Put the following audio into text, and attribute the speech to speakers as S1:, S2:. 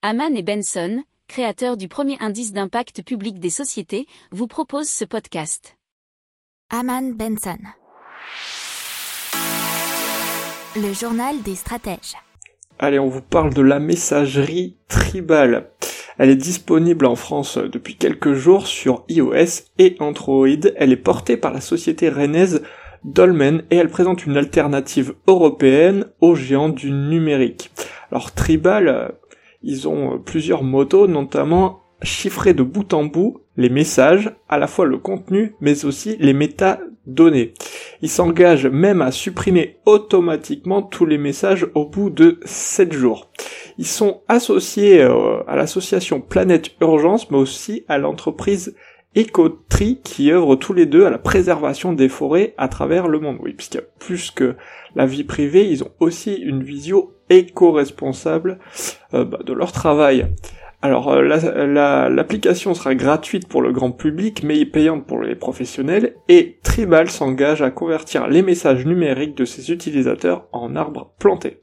S1: Haman et Benson, créateurs du premier indice d'impact public des sociétés, vous proposent ce podcast.
S2: Haman Benson. Le journal des stratèges.
S3: Allez, on vous parle de la messagerie Tribal. Elle est disponible en France depuis quelques jours sur iOS et Android. Elle est portée par la société rennaise Dolmen et elle présente une alternative européenne aux géants du numérique. Alors Tribal, ils ont plusieurs motos, notamment chiffrer de bout en bout les messages, à la fois le contenu, mais aussi les métadonnées. Ils s'engagent même à supprimer automatiquement tous les messages au bout de 7 jours. Ils sont associés euh, à l'association Planète Urgence, mais aussi à l'entreprise Ecotri qui œuvrent tous les deux à la préservation des forêts à travers le monde. Oui, puisque plus que la vie privée, ils ont aussi une vision éco-responsable euh, bah, de leur travail. Alors euh, l'application sera gratuite pour le grand public mais payante pour les professionnels et Tribal s'engage à convertir les messages numériques de ses utilisateurs en arbres plantés.